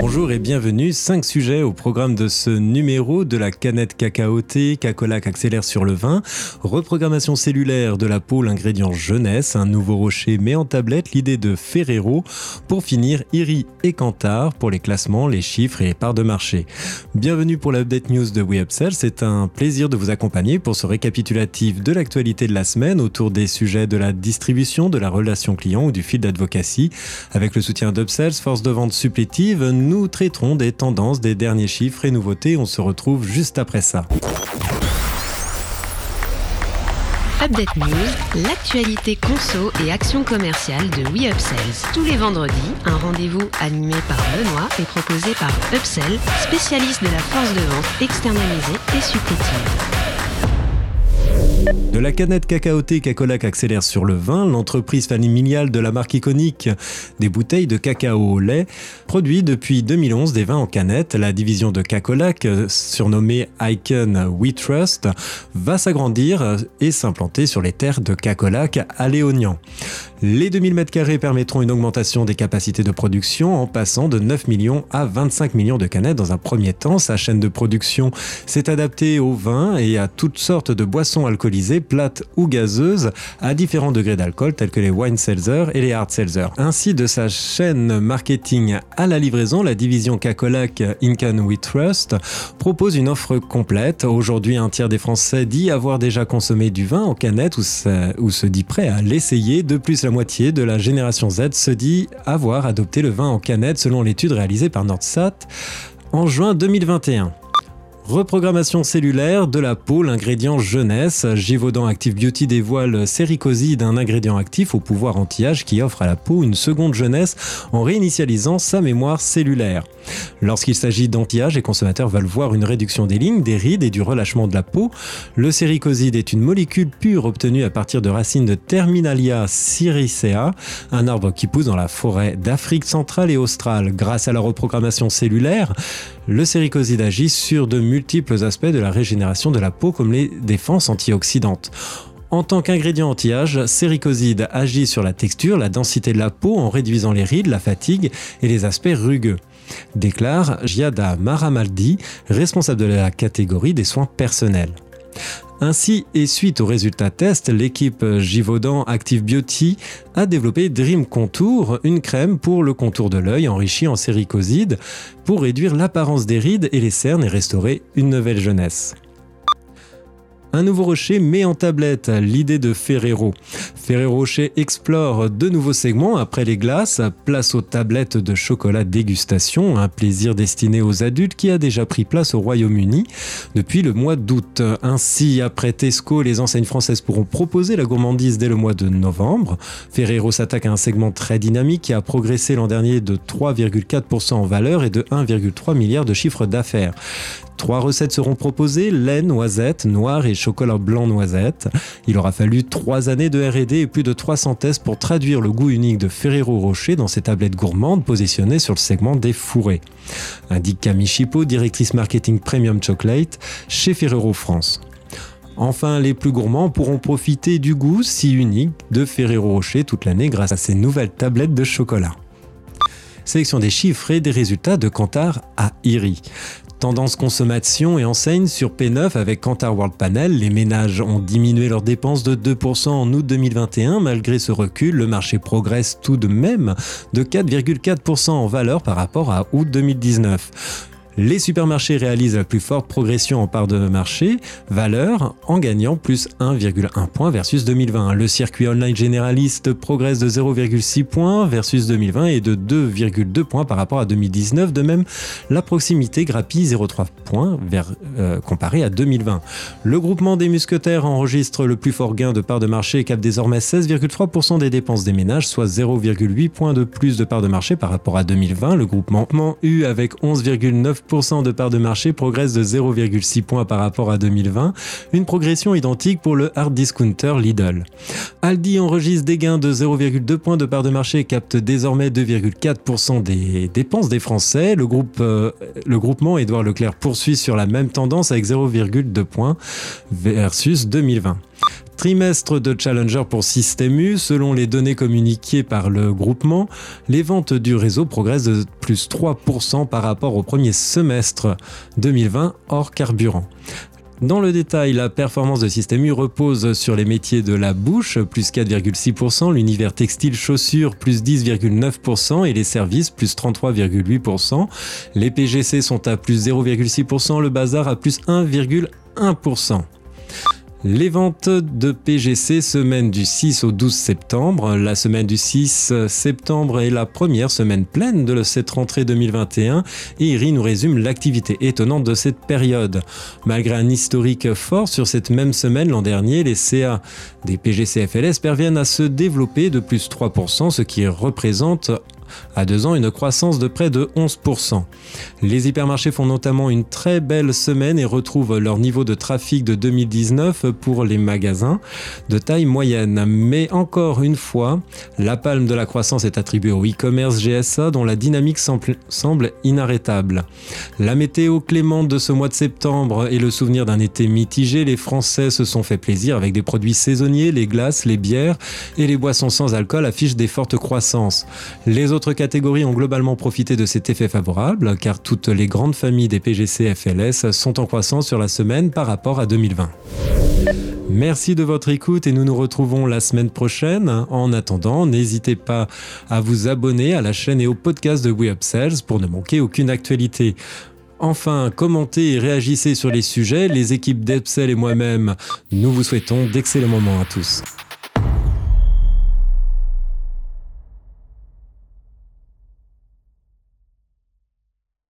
Bonjour et bienvenue. Cinq sujets au programme de ce numéro de la canette cacaotée, Cacolac accélère sur le vin, reprogrammation cellulaire de la peau, l'ingrédient jeunesse, un nouveau rocher met en tablette l'idée de Ferrero. Pour finir, Iri et Cantar pour les classements, les chiffres et les parts de marché. Bienvenue pour l'update news de WeUpsell. C'est un plaisir de vous accompagner pour ce récapitulatif de l'actualité de la semaine autour des sujets de la distribution, de la relation client ou du fil d'advocacy. Avec le soutien d'Upsells, force de vente supplétive, nous traiterons des tendances, des derniers chiffres et nouveautés. On se retrouve juste après ça. Update News, l'actualité conso et action commerciale de WeUpsells. Tous les vendredis, un rendez-vous animé par Benoît et proposé par Upsell, spécialiste de la force de vente externalisée et supplétive. De la canette cacaotée Cacolac accélère sur le vin, l'entreprise familiale de la marque iconique des bouteilles de cacao au lait produit depuis 2011 des vins en canette. La division de Cacolac, surnommée Icon We Trust, va s'agrandir et s'implanter sur les terres de Cacolac à Léognan. Les 2000 m2 permettront une augmentation des capacités de production en passant de 9 millions à 25 millions de canettes dans un premier temps. Sa chaîne de production s'est adaptée au vin et à toutes sortes de boissons alcoolisées, plates ou gazeuses, à différents degrés d'alcool tels que les wine seltzer et les hard seltzer. Ainsi, de sa chaîne marketing à la livraison, la division Cacolac Incan We Trust propose une offre complète. Aujourd'hui, un tiers des Français dit avoir déjà consommé du vin en canette ou se, ou se dit prêt à l'essayer. De plus, la moitié de la génération Z se dit avoir adopté le vin en canette selon l'étude réalisée par Nordsat en juin 2021. Reprogrammation cellulaire de la peau, l'ingrédient jeunesse. Givaudan Active Beauty dévoile Sericoside, un ingrédient actif au pouvoir anti-âge qui offre à la peau une seconde jeunesse en réinitialisant sa mémoire cellulaire. Lorsqu'il s'agit d'anti-âge, les consommateurs veulent voir une réduction des lignes, des rides et du relâchement de la peau. Le Sericoside est une molécule pure obtenue à partir de racines de Terminalia syricea, un arbre qui pousse dans la forêt d'Afrique centrale et australe. Grâce à la reprogrammation cellulaire, le séricoside agit sur de multiples aspects de la régénération de la peau comme les défenses antioxydantes. En tant qu'ingrédient anti-âge, séricoside agit sur la texture, la densité de la peau en réduisant les rides, la fatigue et les aspects rugueux déclare Giada Maramaldi, responsable de la catégorie des soins personnels. Ainsi, et suite aux résultats tests, l'équipe Givaudan Active Beauty a développé Dream Contour, une crème pour le contour de l'œil enrichie en séricoside pour réduire l'apparence des rides et les cernes et restaurer une nouvelle jeunesse. Un nouveau rocher met en tablette l'idée de Ferrero. Ferrero Rocher explore de nouveaux segments après les glaces, place aux tablettes de chocolat dégustation, un plaisir destiné aux adultes qui a déjà pris place au Royaume-Uni depuis le mois d'août. Ainsi, après Tesco, les enseignes françaises pourront proposer la gourmandise dès le mois de novembre. Ferrero s'attaque à un segment très dynamique qui a progressé l'an dernier de 3,4% en valeur et de 1,3 milliard de chiffre d'affaires. Trois recettes seront proposées, lait, noisette, noir et chocolat blanc noisette. Il aura fallu trois années de R&D et plus de 300 tests pour traduire le goût unique de Ferrero Rocher dans ses tablettes gourmandes positionnées sur le segment des fourrés. Indique Camille Chipot, directrice marketing Premium Chocolate chez Ferrero France. Enfin, les plus gourmands pourront profiter du goût si unique de Ferrero Rocher toute l'année grâce à ces nouvelles tablettes de chocolat. Sélection des chiffres et des résultats de Kantar à Iri. Tendance consommation et enseigne sur P9 avec Kantar World Panel, les ménages ont diminué leurs dépenses de 2% en août 2021. Malgré ce recul, le marché progresse tout de même de 4,4% en valeur par rapport à août 2019. Les supermarchés réalisent la plus forte progression en part de marché, valeur, en gagnant plus 1,1 point versus 2020. Le circuit online généraliste progresse de 0,6 points versus 2020 et de 2,2 points par rapport à 2019. De même, la proximité grappille 0,3 points vers, euh, comparé à 2020. Le groupement des musquetaires enregistre le plus fort gain de part de marché et capte désormais 16,3% des dépenses des ménages, soit 0,8 points de plus de part de marché par rapport à 2020. Le groupement U avec 11,9 de part de marché progresse de 0,6 points par rapport à 2020, une progression identique pour le hard discounter Lidl. Aldi enregistre des gains de 0,2 points de part de marché et capte désormais 2,4% des dépenses des Français. Euh, le groupement Édouard Leclerc poursuit sur la même tendance avec 0,2 points versus 2020. Trimestre de Challenger pour Système U, selon les données communiquées par le groupement, les ventes du réseau progressent de plus 3% par rapport au premier semestre 2020 hors carburant. Dans le détail, la performance de Système U repose sur les métiers de la bouche, plus 4,6%, l'univers textile chaussures, plus 10,9% et les services, plus 33,8%. Les PGC sont à plus 0,6%, le bazar à plus 1,1%. Les ventes de PGC semaine du 6 au 12 septembre. La semaine du 6 septembre est la première semaine pleine de cette rentrée 2021 et Iri nous résume l'activité étonnante de cette période. Malgré un historique fort sur cette même semaine l'an dernier, les CA des PGC FLS parviennent à se développer de plus 3%, ce qui représente à deux ans une croissance de près de 11%. Les hypermarchés font notamment une très belle semaine et retrouvent leur niveau de trafic de 2019 pour les magasins de taille moyenne. Mais encore une fois, la palme de la croissance est attribuée au e-commerce GSA dont la dynamique semble inarrêtable. La météo clémente de ce mois de septembre et le souvenir d'un été mitigé, les Français se sont fait plaisir avec des produits saisonniers, les glaces, les bières et les boissons sans alcool affichent des fortes croissances. Les autres catégories ont globalement profité de cet effet favorable, car toutes les grandes familles des PGC FLS sont en croissance sur la semaine par rapport à 2020. Merci de votre écoute et nous nous retrouvons la semaine prochaine. En attendant, n'hésitez pas à vous abonner à la chaîne et au podcast de We Sales pour ne manquer aucune actualité. Enfin, commentez et réagissez sur les sujets. Les équipes d'Epsel et moi-même, nous vous souhaitons d'excellents moments à tous.